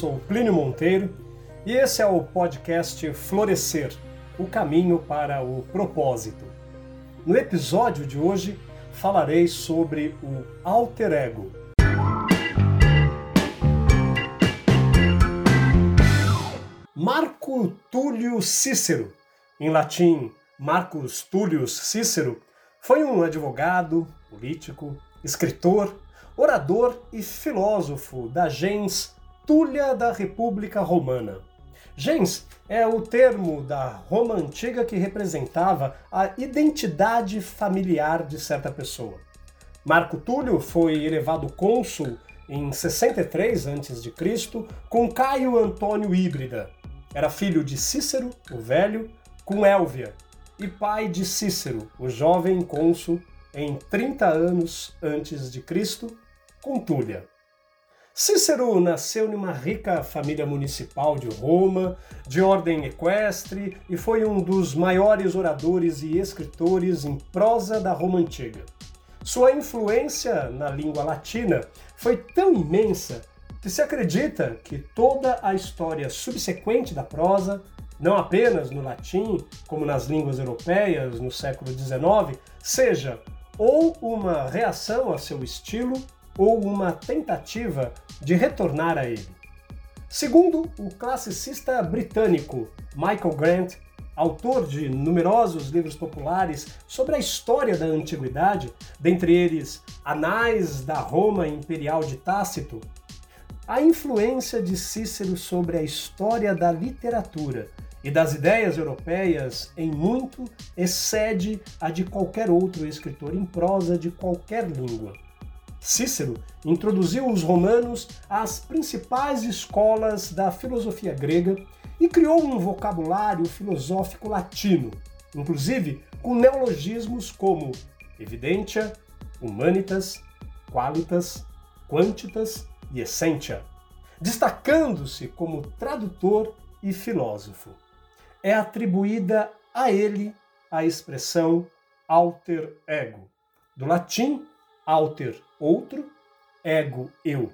Sou Plínio Monteiro e esse é o podcast Florescer o caminho para o propósito. No episódio de hoje falarei sobre o alter ego. Marco Túlio Cícero, em latim Marcus Tullius Cícero, foi um advogado, político, escritor, orador e filósofo da gens Túlia da República Romana. Gens é o termo da Roma antiga que representava a identidade familiar de certa pessoa. Marco Túlio foi elevado cônsul em 63 a.C. com Caio Antônio Híbrida. Era filho de Cícero, o velho, com Élvia, e pai de Cícero, o jovem cônsul em 30 anos antes de Cristo, com Túlia. Cícero nasceu em uma rica família municipal de Roma, de ordem equestre, e foi um dos maiores oradores e escritores em prosa da Roma antiga. Sua influência na língua latina foi tão imensa que se acredita que toda a história subsequente da prosa, não apenas no latim, como nas línguas europeias no século XIX, seja ou uma reação a seu estilo ou uma tentativa de retornar a ele. Segundo o classicista britânico Michael Grant, autor de numerosos livros populares sobre a história da antiguidade, dentre eles Anais da Roma Imperial de Tácito, a influência de Cícero sobre a história da literatura e das ideias europeias em muito excede a de qualquer outro escritor em prosa de qualquer língua. Cícero introduziu os romanos às principais escolas da filosofia grega e criou um vocabulário filosófico latino, inclusive com neologismos como evidentia, humanitas, qualitas, quantitas e essentia, destacando-se como tradutor e filósofo. É atribuída a ele a expressão alter ego, do latim alter outro, ego eu.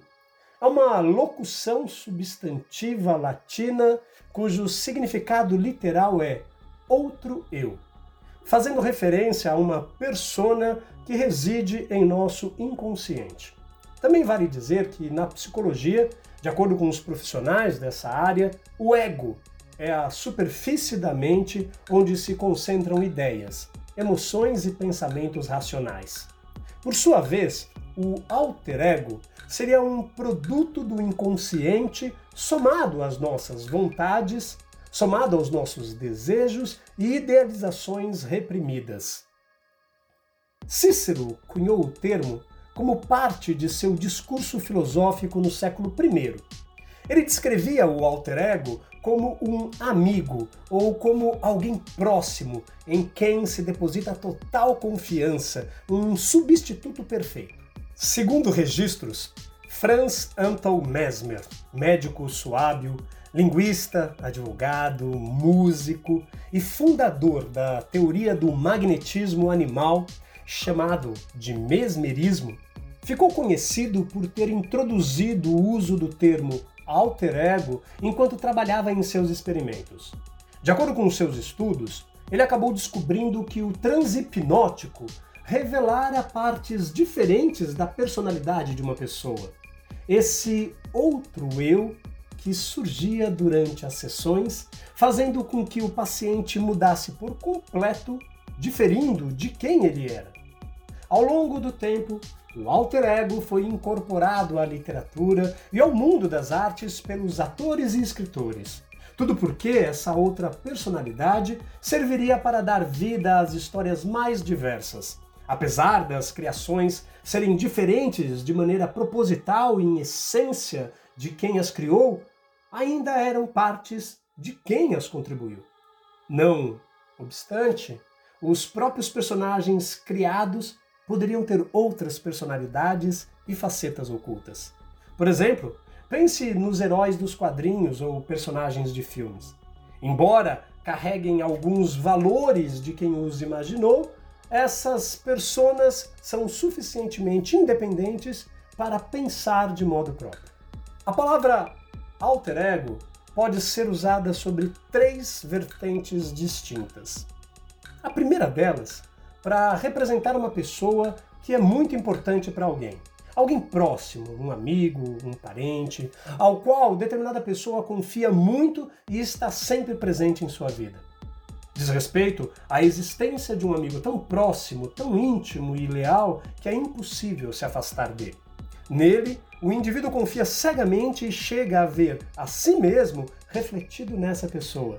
É uma locução substantiva latina cujo significado literal é outro eu, fazendo referência a uma persona que reside em nosso inconsciente. Também vale dizer que na psicologia, de acordo com os profissionais dessa área, o ego é a superfície da mente onde se concentram ideias, emoções e pensamentos racionais. Por sua vez, o alter ego seria um produto do inconsciente somado às nossas vontades, somado aos nossos desejos e idealizações reprimidas. Cícero cunhou o termo como parte de seu discurso filosófico no século I. Ele descrevia o alter ego como um amigo ou como alguém próximo em quem se deposita total confiança, um substituto perfeito. Segundo registros, Franz Anton Mesmer, médico suábio, linguista, advogado, músico e fundador da teoria do magnetismo animal, chamado de mesmerismo, ficou conhecido por ter introduzido o uso do termo alter ego enquanto trabalhava em seus experimentos. De acordo com seus estudos, ele acabou descobrindo que o transe hipnótico revelara partes diferentes da personalidade de uma pessoa. Esse outro eu que surgia durante as sessões, fazendo com que o paciente mudasse por completo, diferindo de quem ele era. Ao longo do tempo, o alter ego foi incorporado à literatura e ao mundo das artes pelos atores e escritores. Tudo porque essa outra personalidade serviria para dar vida às histórias mais diversas, Apesar das criações serem diferentes de maneira proposital e em essência de quem as criou, ainda eram partes de quem as contribuiu. Não obstante, os próprios personagens criados poderiam ter outras personalidades e facetas ocultas. Por exemplo, pense nos heróis dos quadrinhos ou personagens de filmes. Embora carreguem alguns valores de quem os imaginou, essas personas são suficientemente independentes para pensar de modo próprio. A palavra alter ego pode ser usada sobre três vertentes distintas. A primeira delas, para representar uma pessoa que é muito importante para alguém. Alguém próximo, um amigo, um parente, ao qual determinada pessoa confia muito e está sempre presente em sua vida. Diz respeito à existência de um amigo tão próximo, tão íntimo e leal que é impossível se afastar dele. Nele, o indivíduo confia cegamente e chega a ver a si mesmo refletido nessa pessoa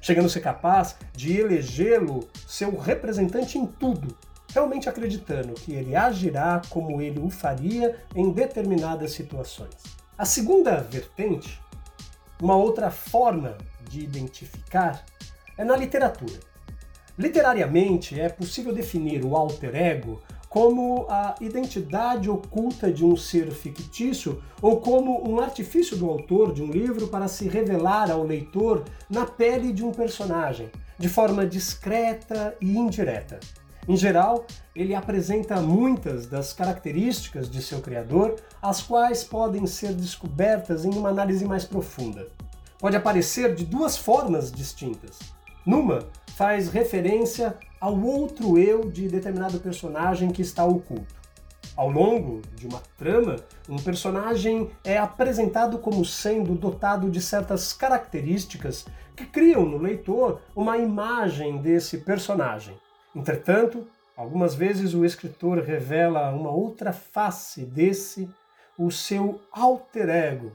chegando a ser capaz de elegê-lo seu representante em tudo, realmente acreditando que ele agirá como ele o faria em determinadas situações. A segunda vertente, uma outra forma de identificar, é na literatura. Literariamente, é possível definir o alter ego como a identidade oculta de um ser fictício ou como um artifício do autor de um livro para se revelar ao leitor na pele de um personagem, de forma discreta e indireta. Em geral, ele apresenta muitas das características de seu criador, as quais podem ser descobertas em uma análise mais profunda. Pode aparecer de duas formas distintas. Numa, faz referência ao outro eu de determinado personagem que está oculto. Ao longo de uma trama, um personagem é apresentado como sendo dotado de certas características que criam no leitor uma imagem desse personagem. Entretanto, algumas vezes o escritor revela uma outra face desse, o seu alter ego,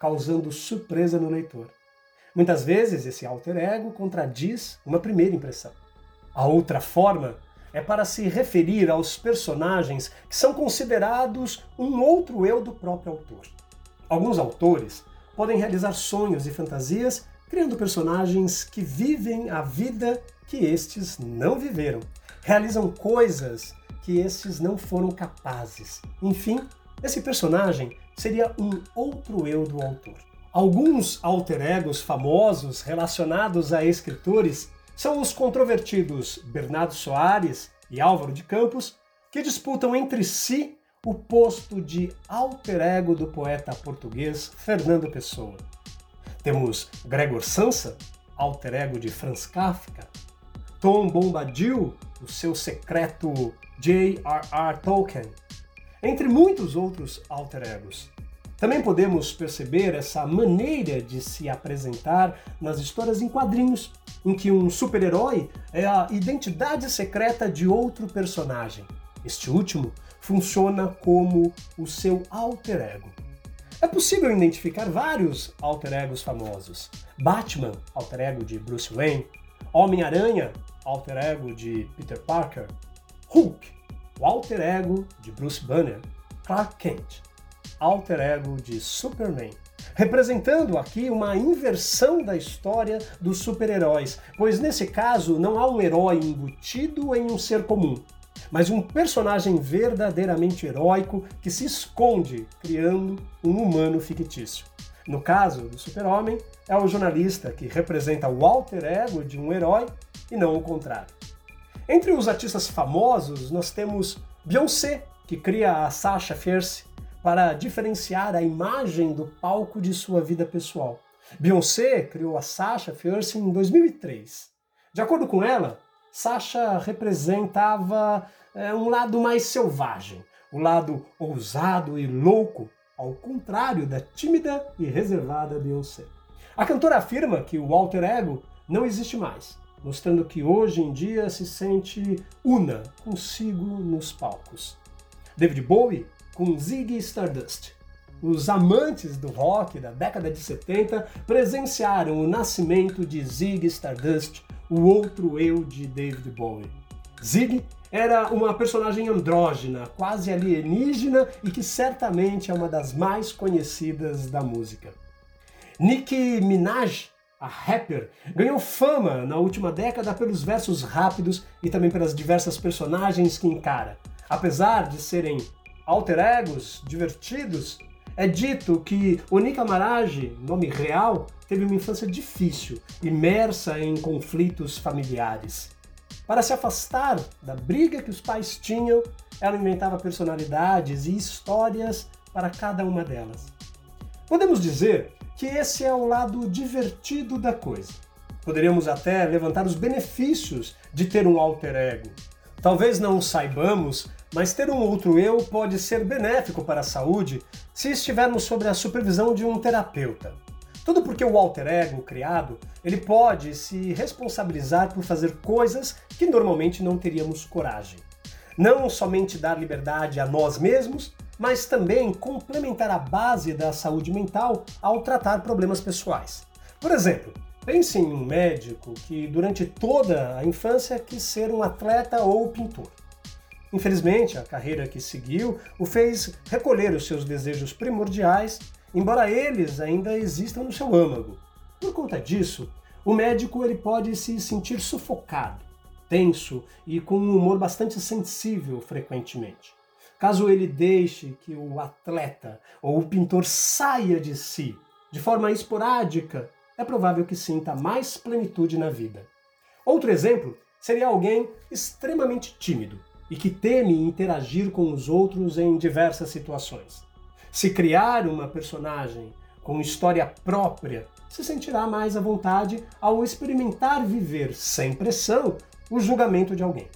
causando surpresa no leitor. Muitas vezes esse alter ego contradiz uma primeira impressão. A outra forma é para se referir aos personagens que são considerados um outro eu do próprio autor. Alguns autores podem realizar sonhos e fantasias criando personagens que vivem a vida que estes não viveram, realizam coisas que estes não foram capazes. Enfim, esse personagem seria um outro eu do autor. Alguns alter egos famosos relacionados a escritores são os controvertidos Bernardo Soares e Álvaro de Campos, que disputam entre si o posto de alter ego do poeta português Fernando Pessoa. Temos Gregor Sansa, alter ego de Franz Kafka, Tom Bombadil, o seu secreto J.R.R. Tolkien, entre muitos outros alter egos. Também podemos perceber essa maneira de se apresentar nas histórias em quadrinhos, em que um super-herói é a identidade secreta de outro personagem. Este último funciona como o seu alter ego. É possível identificar vários alter egos famosos. Batman, alter ego de Bruce Wayne, Homem-Aranha, alter ego de Peter Parker, Hulk, o alter ego de Bruce Banner, Clark Kent, alter ego de Superman, representando aqui uma inversão da história dos super-heróis, pois nesse caso não há um herói embutido em um ser comum, mas um personagem verdadeiramente heróico que se esconde criando um humano fictício. No caso do Super-Homem, é o jornalista que representa o alter ego de um herói e não o contrário. Entre os artistas famosos, nós temos Beyoncé, que cria a Sasha Fierce, para diferenciar a imagem do palco de sua vida pessoal. Beyoncé criou a Sasha Fierce em 2003. De acordo com ela, Sasha representava é, um lado mais selvagem, o lado ousado e louco, ao contrário da tímida e reservada Beyoncé. A cantora afirma que o alter ego não existe mais, mostrando que hoje em dia se sente una consigo nos palcos. David Bowie com Ziggy Stardust. Os amantes do rock da década de 70 presenciaram o nascimento de Ziggy Stardust, o outro eu de David Bowie. Ziggy era uma personagem andrógena, quase alienígena e que certamente é uma das mais conhecidas da música. Nicki Minaj, a rapper, ganhou fama na última década pelos versos rápidos e também pelas diversas personagens que encara. Apesar de serem alter egos divertidos, é dito que Onika Maraj, nome real, teve uma infância difícil, imersa em conflitos familiares. Para se afastar da briga que os pais tinham, ela inventava personalidades e histórias para cada uma delas. Podemos dizer que esse é o lado divertido da coisa. Poderíamos até levantar os benefícios de ter um alter ego. Talvez não saibamos, mas ter um outro eu pode ser benéfico para a saúde se estivermos sob a supervisão de um terapeuta. Tudo porque o alter ego criado, ele pode se responsabilizar por fazer coisas que normalmente não teríamos coragem. Não somente dar liberdade a nós mesmos, mas também complementar a base da saúde mental ao tratar problemas pessoais. Por exemplo, pense em um médico que durante toda a infância quis ser um atleta ou pintor. Infelizmente, a carreira que seguiu o fez recolher os seus desejos primordiais, embora eles ainda existam no seu âmago. Por conta disso, o médico ele pode se sentir sufocado, tenso e com um humor bastante sensível frequentemente. Caso ele deixe que o atleta ou o pintor saia de si de forma esporádica, é provável que sinta mais plenitude na vida. Outro exemplo seria alguém extremamente tímido e que teme interagir com os outros em diversas situações. Se criar uma personagem com história própria, se sentirá mais à vontade ao experimentar viver sem pressão o julgamento de alguém.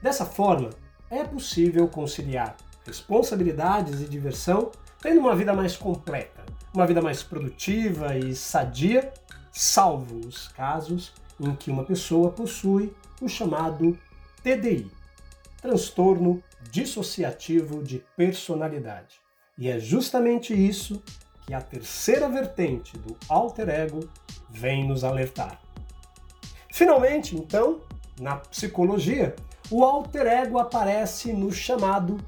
Dessa forma, é possível conciliar responsabilidades e diversão, tendo uma vida mais completa, uma vida mais produtiva e sadia, salvo os casos em que uma pessoa possui o chamado TDI transtorno dissociativo de personalidade. E é justamente isso que a terceira vertente do alter ego vem nos alertar. Finalmente, então, na psicologia, o alter ego aparece no chamado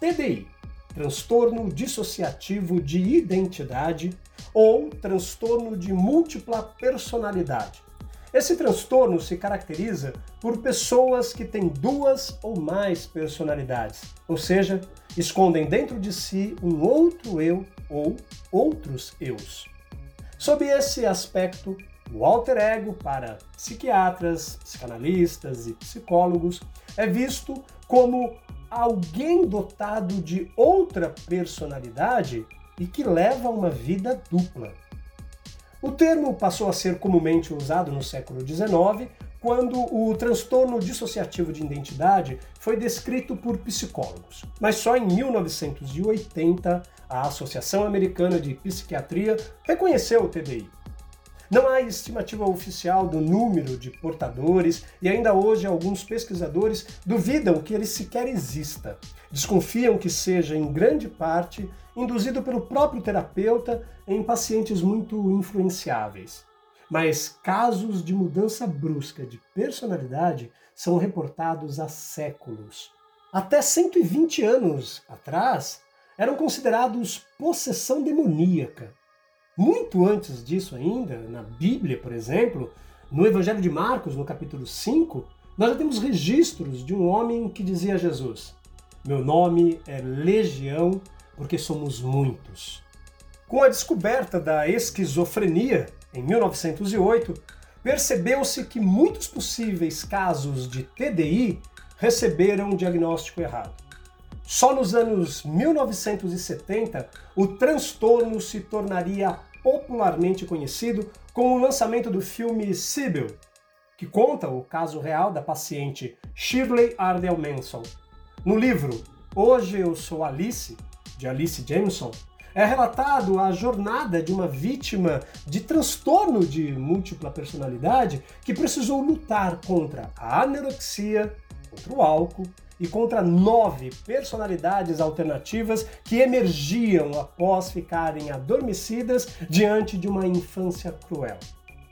TDI, transtorno dissociativo de identidade ou transtorno de múltipla personalidade. Esse transtorno se caracteriza por pessoas que têm duas ou mais personalidades, ou seja, escondem dentro de si um outro eu ou outros eus. Sob esse aspecto, o alter ego para psiquiatras, psicanalistas e psicólogos é visto como alguém dotado de outra personalidade e que leva uma vida dupla. O termo passou a ser comumente usado no século XIX, quando o transtorno dissociativo de identidade foi descrito por psicólogos. Mas só em 1980 a Associação Americana de Psiquiatria reconheceu o TDI. Não há estimativa oficial do número de portadores e ainda hoje alguns pesquisadores duvidam que ele sequer exista. Desconfiam que seja, em grande parte, induzido pelo próprio terapeuta em pacientes muito influenciáveis. Mas casos de mudança brusca de personalidade são reportados há séculos. Até 120 anos atrás, eram considerados possessão demoníaca. Muito antes disso ainda, na Bíblia, por exemplo, no Evangelho de Marcos, no capítulo 5, nós já temos registros de um homem que dizia a Jesus: Meu nome é Legião, porque somos muitos. Com a descoberta da esquizofrenia, em 1908, percebeu-se que muitos possíveis casos de TDI receberam um diagnóstico errado. Só nos anos 1970, o transtorno se tornaria popularmente conhecido com o lançamento do filme Sibyl, que conta o caso real da paciente Shirley Ardell Manson. No livro Hoje Eu Sou Alice, de Alice Jameson, é relatado a jornada de uma vítima de transtorno de múltipla personalidade que precisou lutar contra a anorexia, contra o álcool, e contra nove personalidades alternativas que emergiam após ficarem adormecidas diante de uma infância cruel.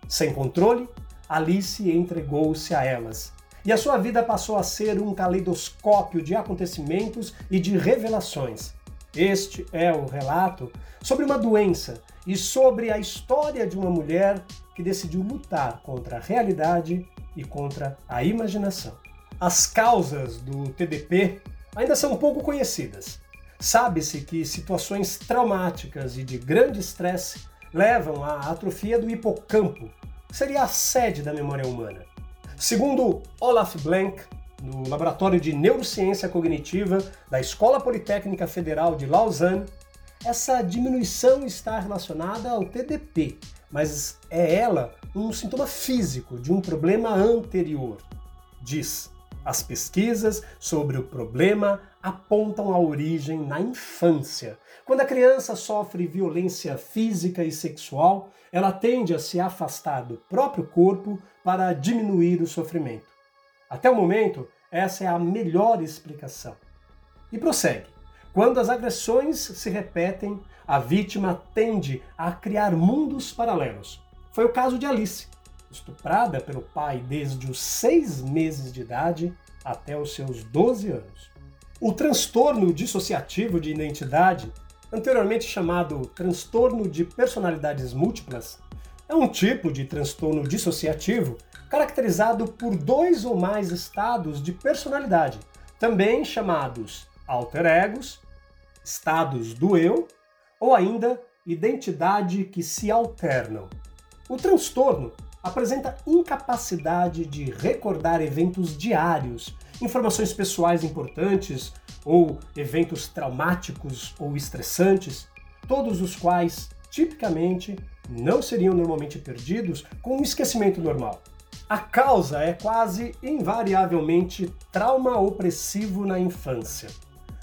Sem controle, Alice entregou-se a elas. E a sua vida passou a ser um caleidoscópio de acontecimentos e de revelações. Este é o relato sobre uma doença e sobre a história de uma mulher que decidiu lutar contra a realidade e contra a imaginação. As causas do TDP ainda são pouco conhecidas. Sabe-se que situações traumáticas e de grande estresse levam à atrofia do hipocampo, que seria a sede da memória humana. Segundo Olaf Blank, no Laboratório de Neurociência Cognitiva da Escola Politécnica Federal de Lausanne, essa diminuição está relacionada ao TDP, mas é ela um sintoma físico de um problema anterior. Diz: as pesquisas sobre o problema apontam a origem na infância. Quando a criança sofre violência física e sexual, ela tende a se afastar do próprio corpo para diminuir o sofrimento. Até o momento, essa é a melhor explicação. E prossegue. Quando as agressões se repetem, a vítima tende a criar mundos paralelos. Foi o caso de Alice, estuprada pelo pai desde os seis meses de idade até os seus 12 anos. O transtorno dissociativo de identidade, anteriormente chamado transtorno de personalidades múltiplas, é um tipo de transtorno dissociativo caracterizado por dois ou mais estados de personalidade, também chamados alter egos estados do eu ou ainda identidade que se alternam. O transtorno apresenta incapacidade de recordar eventos diários, informações pessoais importantes ou eventos traumáticos ou estressantes, todos os quais tipicamente não seriam normalmente perdidos com um esquecimento normal. A causa é quase invariavelmente trauma opressivo na infância.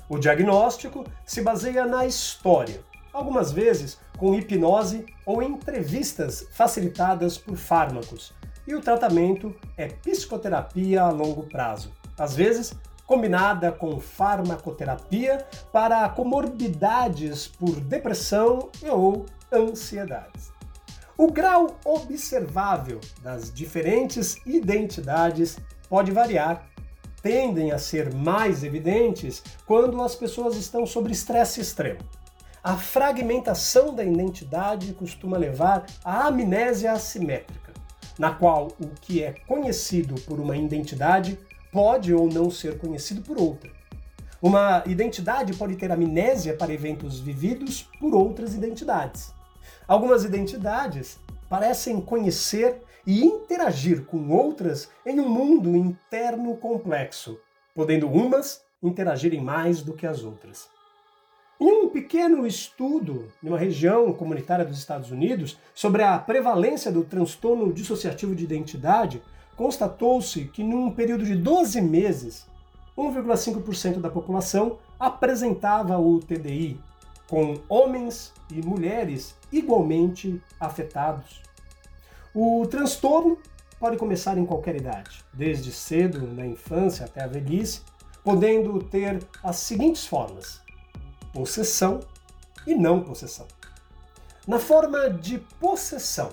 O diagnóstico se baseia na história, algumas vezes com hipnose ou entrevistas facilitadas por fármacos, e o tratamento é psicoterapia a longo prazo, às vezes combinada com farmacoterapia para comorbidades por depressão ou ansiedades. O grau observável das diferentes identidades pode variar tendem a ser mais evidentes quando as pessoas estão sob estresse extremo. A fragmentação da identidade costuma levar à amnésia assimétrica, na qual o que é conhecido por uma identidade pode ou não ser conhecido por outra. Uma identidade pode ter amnésia para eventos vividos por outras identidades. Algumas identidades parecem conhecer e interagir com outras em um mundo interno complexo, podendo umas interagirem mais do que as outras. Em um pequeno estudo em uma região comunitária dos Estados Unidos sobre a prevalência do transtorno dissociativo de identidade, constatou-se que num período de 12 meses, 1,5% da população apresentava o TDI, com homens e mulheres igualmente afetados. O transtorno pode começar em qualquer idade, desde cedo, na infância até a velhice, podendo ter as seguintes formas: possessão e não possessão. Na forma de possessão,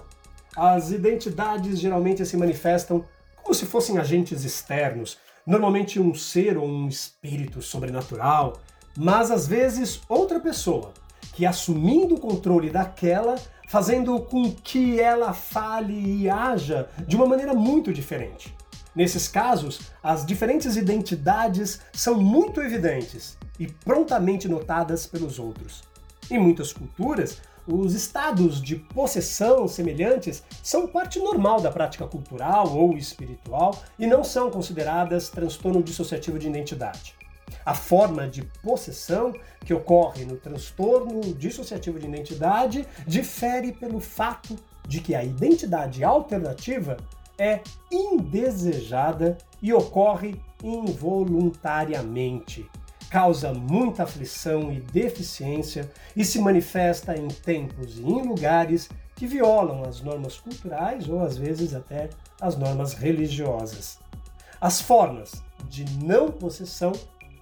as identidades geralmente se manifestam como se fossem agentes externos, normalmente um ser ou um espírito sobrenatural, mas às vezes outra pessoa, que assumindo o controle daquela fazendo com que ela fale e haja de uma maneira muito diferente. Nesses casos, as diferentes identidades são muito evidentes e prontamente notadas pelos outros. Em muitas culturas, os estados de possessão semelhantes são parte normal da prática cultural ou espiritual e não são consideradas transtorno dissociativo de identidade. A forma de possessão que ocorre no transtorno dissociativo de identidade difere pelo fato de que a identidade alternativa é indesejada e ocorre involuntariamente. Causa muita aflição e deficiência e se manifesta em tempos e em lugares que violam as normas culturais ou às vezes até as normas religiosas. As formas de não possessão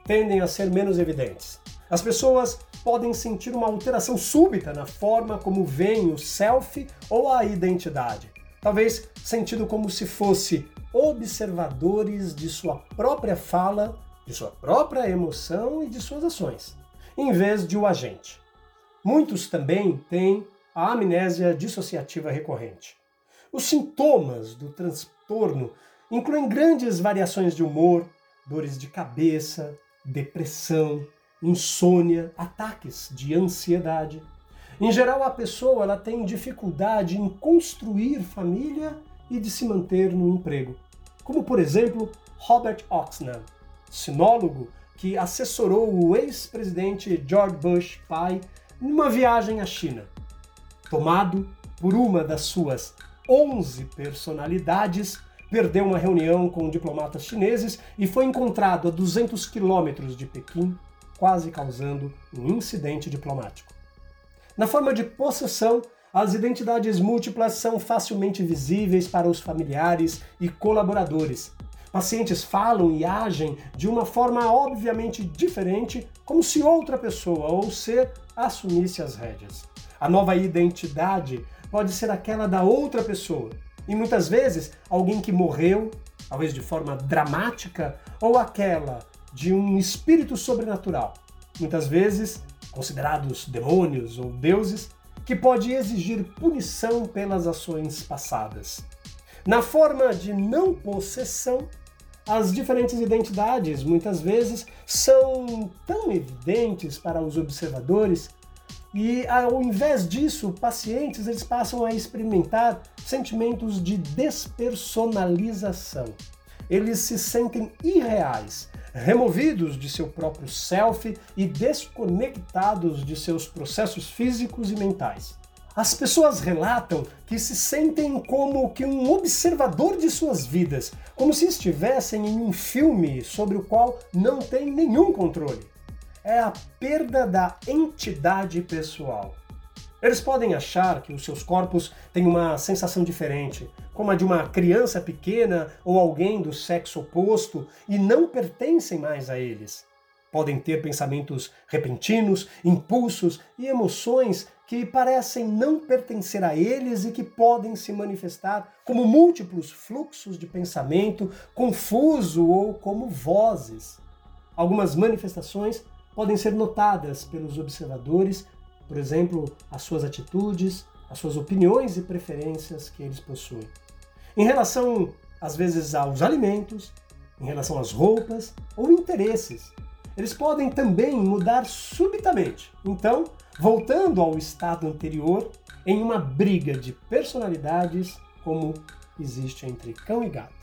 tendem a ser menos evidentes. As pessoas podem sentir uma alteração súbita na forma como veem o self ou a identidade, talvez sentido como se fosse observadores de sua própria fala, de sua própria emoção e de suas ações, em vez de o agente. Muitos também têm a amnésia dissociativa recorrente. Os sintomas do transtorno incluem grandes variações de humor, dores de cabeça, depressão, insônia, ataques de ansiedade. Em geral, a pessoa ela tem dificuldade em construir família e de se manter no emprego. Como, por exemplo, Robert Oxnam, sinólogo que assessorou o ex-presidente George Bush pai numa viagem à China. Tomado por uma das suas 11 personalidades, perdeu uma reunião com diplomatas chineses e foi encontrado a 200 quilômetros de Pequim, quase causando um incidente diplomático. Na forma de possessão, as identidades múltiplas são facilmente visíveis para os familiares e colaboradores. Pacientes falam e agem de uma forma obviamente diferente, como se outra pessoa ou ser assumisse as rédeas. A nova identidade pode ser aquela da outra pessoa, e muitas vezes alguém que morreu, talvez de forma dramática, ou aquela de um espírito sobrenatural, muitas vezes considerados demônios ou deuses, que pode exigir punição pelas ações passadas. Na forma de não possessão, as diferentes identidades muitas vezes são tão evidentes para os observadores e ao invés disso, pacientes eles passam a experimentar sentimentos de despersonalização. Eles se sentem irreais, removidos de seu próprio self e desconectados de seus processos físicos e mentais. As pessoas relatam que se sentem como que um observador de suas vidas, como se estivessem em um filme sobre o qual não tem nenhum controle é a perda da entidade pessoal. Eles podem achar que os seus corpos têm uma sensação diferente, como a de uma criança pequena ou alguém do sexo oposto, e não pertencem mais a eles. Podem ter pensamentos repentinos, impulsos e emoções que parecem não pertencer a eles e que podem se manifestar como múltiplos fluxos de pensamento, confuso ou como vozes. Algumas manifestações podem ser notadas pelos observadores, por exemplo, as suas atitudes, as suas opiniões e preferências que eles possuem. Em relação, às vezes, aos alimentos, em relação às roupas ou interesses. Eles podem também mudar subitamente. Então, voltando ao estado anterior, em uma briga de personalidades como existe entre cão e gato.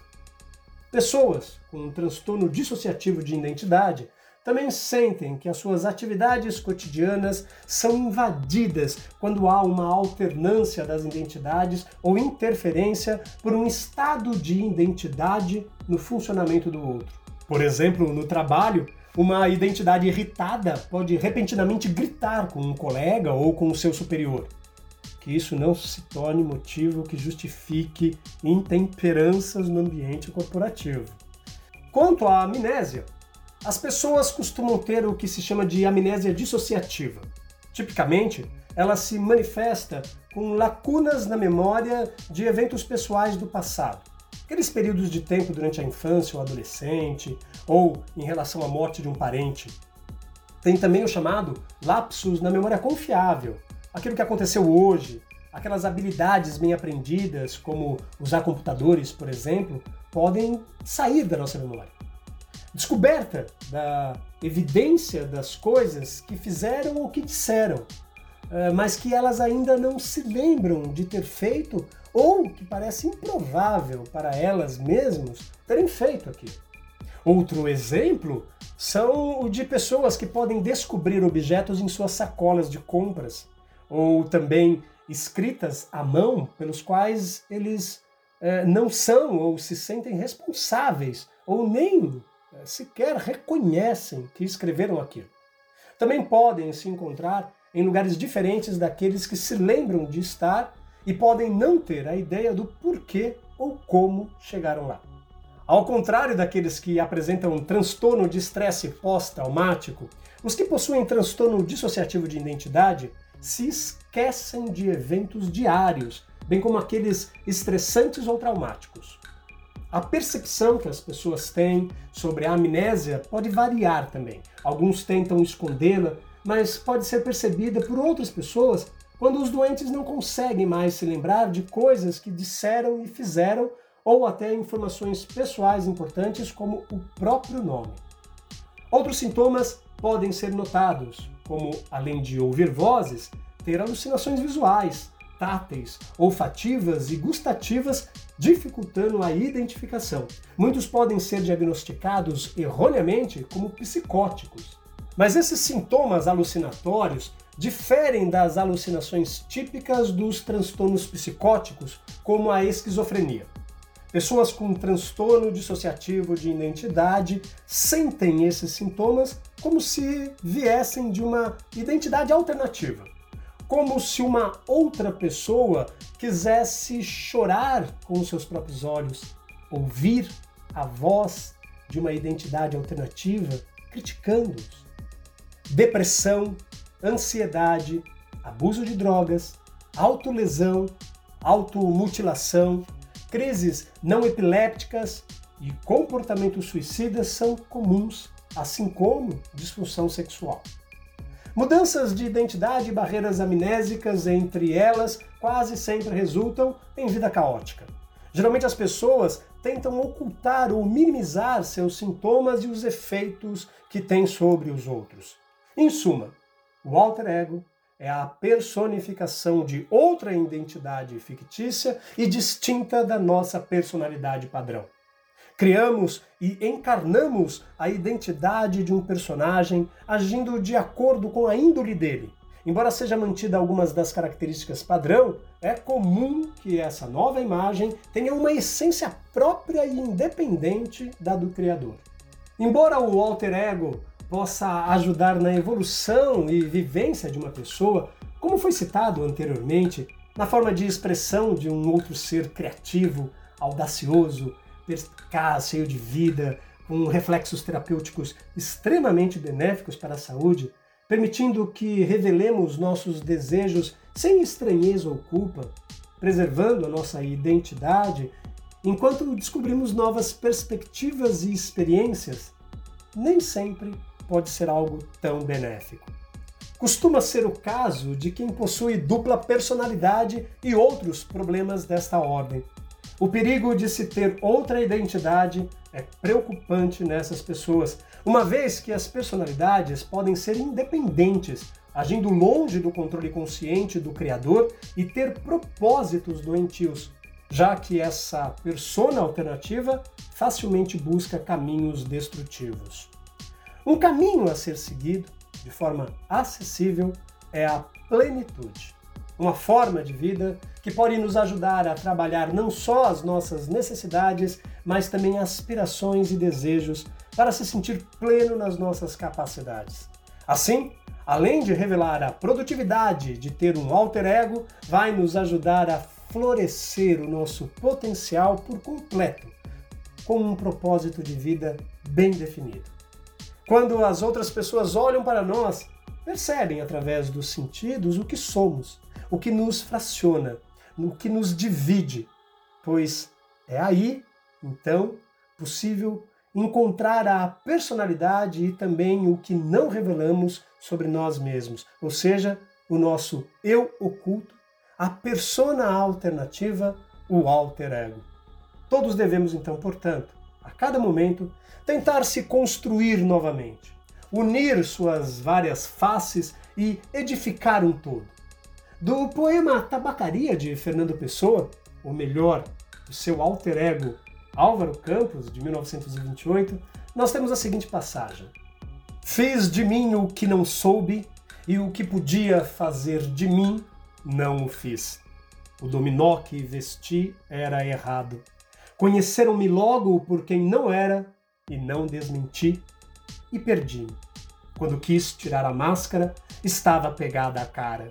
Pessoas com um transtorno dissociativo de identidade também sentem que as suas atividades cotidianas são invadidas quando há uma alternância das identidades ou interferência por um estado de identidade no funcionamento do outro. Por exemplo, no trabalho, uma identidade irritada pode repentinamente gritar com um colega ou com o seu superior. Que isso não se torne motivo que justifique intemperanças no ambiente corporativo. Quanto à amnésia, as pessoas costumam ter o que se chama de amnésia dissociativa. Tipicamente, ela se manifesta com lacunas na memória de eventos pessoais do passado. Aqueles períodos de tempo durante a infância ou adolescente, ou em relação à morte de um parente. Tem também o chamado lapsus na memória confiável, aquilo que aconteceu hoje, aquelas habilidades bem aprendidas, como usar computadores, por exemplo, podem sair da nossa memória descoberta da evidência das coisas que fizeram ou que disseram, eh, mas que elas ainda não se lembram de ter feito ou que parece improvável para elas mesmas terem feito aquilo. Outro exemplo são o de pessoas que podem descobrir objetos em suas sacolas de compras, ou também escritas à mão, pelos quais eles eh, não são ou se sentem responsáveis, ou nem sequer reconhecem que escreveram aquilo. Também podem se encontrar em lugares diferentes daqueles que se lembram de estar e podem não ter a ideia do porquê ou como chegaram lá. Ao contrário daqueles que apresentam um transtorno de estresse pós-traumático, os que possuem transtorno dissociativo de identidade se esquecem de eventos diários, bem como aqueles estressantes ou traumáticos. A percepção que as pessoas têm sobre a amnésia pode variar também. Alguns tentam escondê-la, mas pode ser percebida por outras pessoas quando os doentes não conseguem mais se lembrar de coisas que disseram e fizeram ou até informações pessoais importantes como o próprio nome. Outros sintomas podem ser notados, como além de ouvir vozes, ter alucinações visuais, táteis, olfativas e gustativas, dificultando a identificação. Muitos podem ser diagnosticados erroneamente como psicóticos. Mas esses sintomas alucinatórios diferem das alucinações típicas dos transtornos psicóticos, como a esquizofrenia. Pessoas com transtorno dissociativo de identidade sentem esses sintomas como se viessem de uma identidade alternativa, como se uma outra pessoa quisesse chorar com os seus próprios olhos, ouvir a voz de uma identidade alternativa criticando-os. Depressão, ansiedade, abuso de drogas, autolesão, automutilação, crises não epilépticas e comportamentos suicidas são comuns, assim como disfunção sexual. Mudanças de identidade e barreiras amnésicas entre elas quase sempre resultam em vida caótica. Geralmente as pessoas tentam ocultar ou minimizar seus sintomas e os efeitos que têm sobre os outros. Em suma, o alter ego é a personificação de outra identidade fictícia e distinta da nossa personalidade padrão. Criamos e encarnamos a identidade de um personagem agindo de acordo com a índole dele. Embora seja mantida algumas das características padrão, é comum que essa nova imagem tenha uma essência própria e independente da do criador. Embora o alter ego possa ajudar na evolução e vivência de uma pessoa, como foi citado anteriormente, na forma de expressão de um outro ser criativo, audacioso, perspicaz, cheio de vida, com reflexos terapêuticos extremamente benéficos para a saúde, permitindo que revelemos nossos desejos sem estranheza ou culpa, preservando a nossa identidade enquanto descobrimos novas perspectivas e experiências, nem sempre pode ser algo tão benéfico. Costuma ser o caso de quem possui dupla personalidade e outros problemas desta ordem. O perigo de se ter outra identidade é preocupante nessas pessoas, uma vez que as personalidades podem ser independentes, agindo longe do controle consciente do Criador e ter propósitos doentios, já que essa persona alternativa facilmente busca caminhos destrutivos. Um caminho a ser seguido de forma acessível é a plenitude. Uma forma de vida que pode nos ajudar a trabalhar não só as nossas necessidades, mas também aspirações e desejos para se sentir pleno nas nossas capacidades. Assim, além de revelar a produtividade de ter um alter ego, vai nos ajudar a florescer o nosso potencial por completo, com um propósito de vida bem definido. Quando as outras pessoas olham para nós, percebem através dos sentidos o que somos, o que nos fraciona, o que nos divide, pois é aí, então, possível encontrar a personalidade e também o que não revelamos sobre nós mesmos, ou seja, o nosso eu oculto, a persona alternativa, o alter ego. Todos devemos então, portanto, a cada momento, tentar se construir novamente, unir suas várias faces e edificar um todo. Do poema Tabacaria de Fernando Pessoa, ou melhor, o seu alter ego Álvaro Campos, de 1928, nós temos a seguinte passagem: Fiz de mim o que não soube, e o que podia fazer de mim, não o fiz. O dominó que vesti era errado. Conheceram-me logo por quem não era e não desmenti e perdi-me. Quando quis tirar a máscara, estava pegada a cara.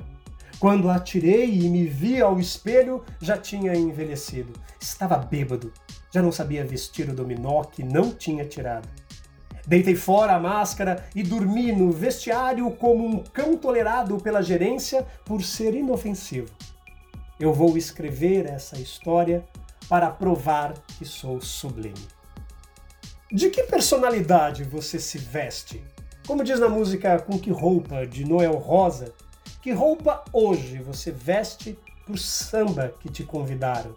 Quando a tirei e me vi ao espelho, já tinha envelhecido. Estava bêbado, já não sabia vestir o dominó que não tinha tirado. Deitei fora a máscara e dormi no vestiário como um cão tolerado pela gerência por ser inofensivo. Eu vou escrever essa história para provar que sou sublime. De que personalidade você se veste? Como diz na música Com Que Roupa, de Noel Rosa, que roupa hoje você veste pro samba que te convidaram?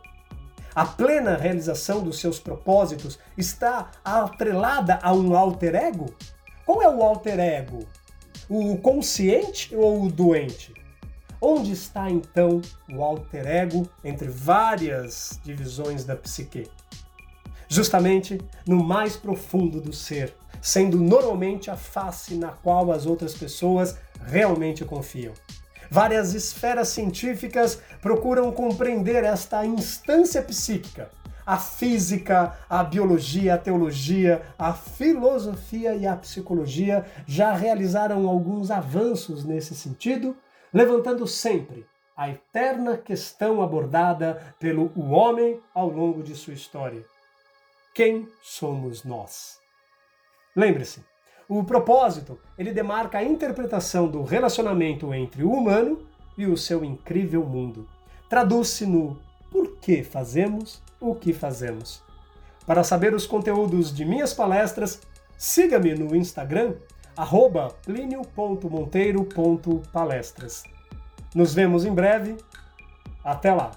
A plena realização dos seus propósitos está atrelada a um alter ego? Qual é o alter ego? O consciente ou o doente? Onde está então o alter ego entre várias divisões da psique? Justamente no mais profundo do ser, sendo normalmente a face na qual as outras pessoas realmente confiam. Várias esferas científicas procuram compreender esta instância psíquica. A física, a biologia, a teologia, a filosofia e a psicologia já realizaram alguns avanços nesse sentido, levantando sempre a eterna questão abordada pelo homem ao longo de sua história. Quem somos nós? Lembre-se, o propósito, ele demarca a interpretação do relacionamento entre o humano e o seu incrível mundo. Traduz-se no por que fazemos o que fazemos. Para saber os conteúdos de minhas palestras, siga-me no Instagram, plinio.monteiro.palestras. Nos vemos em breve. Até lá!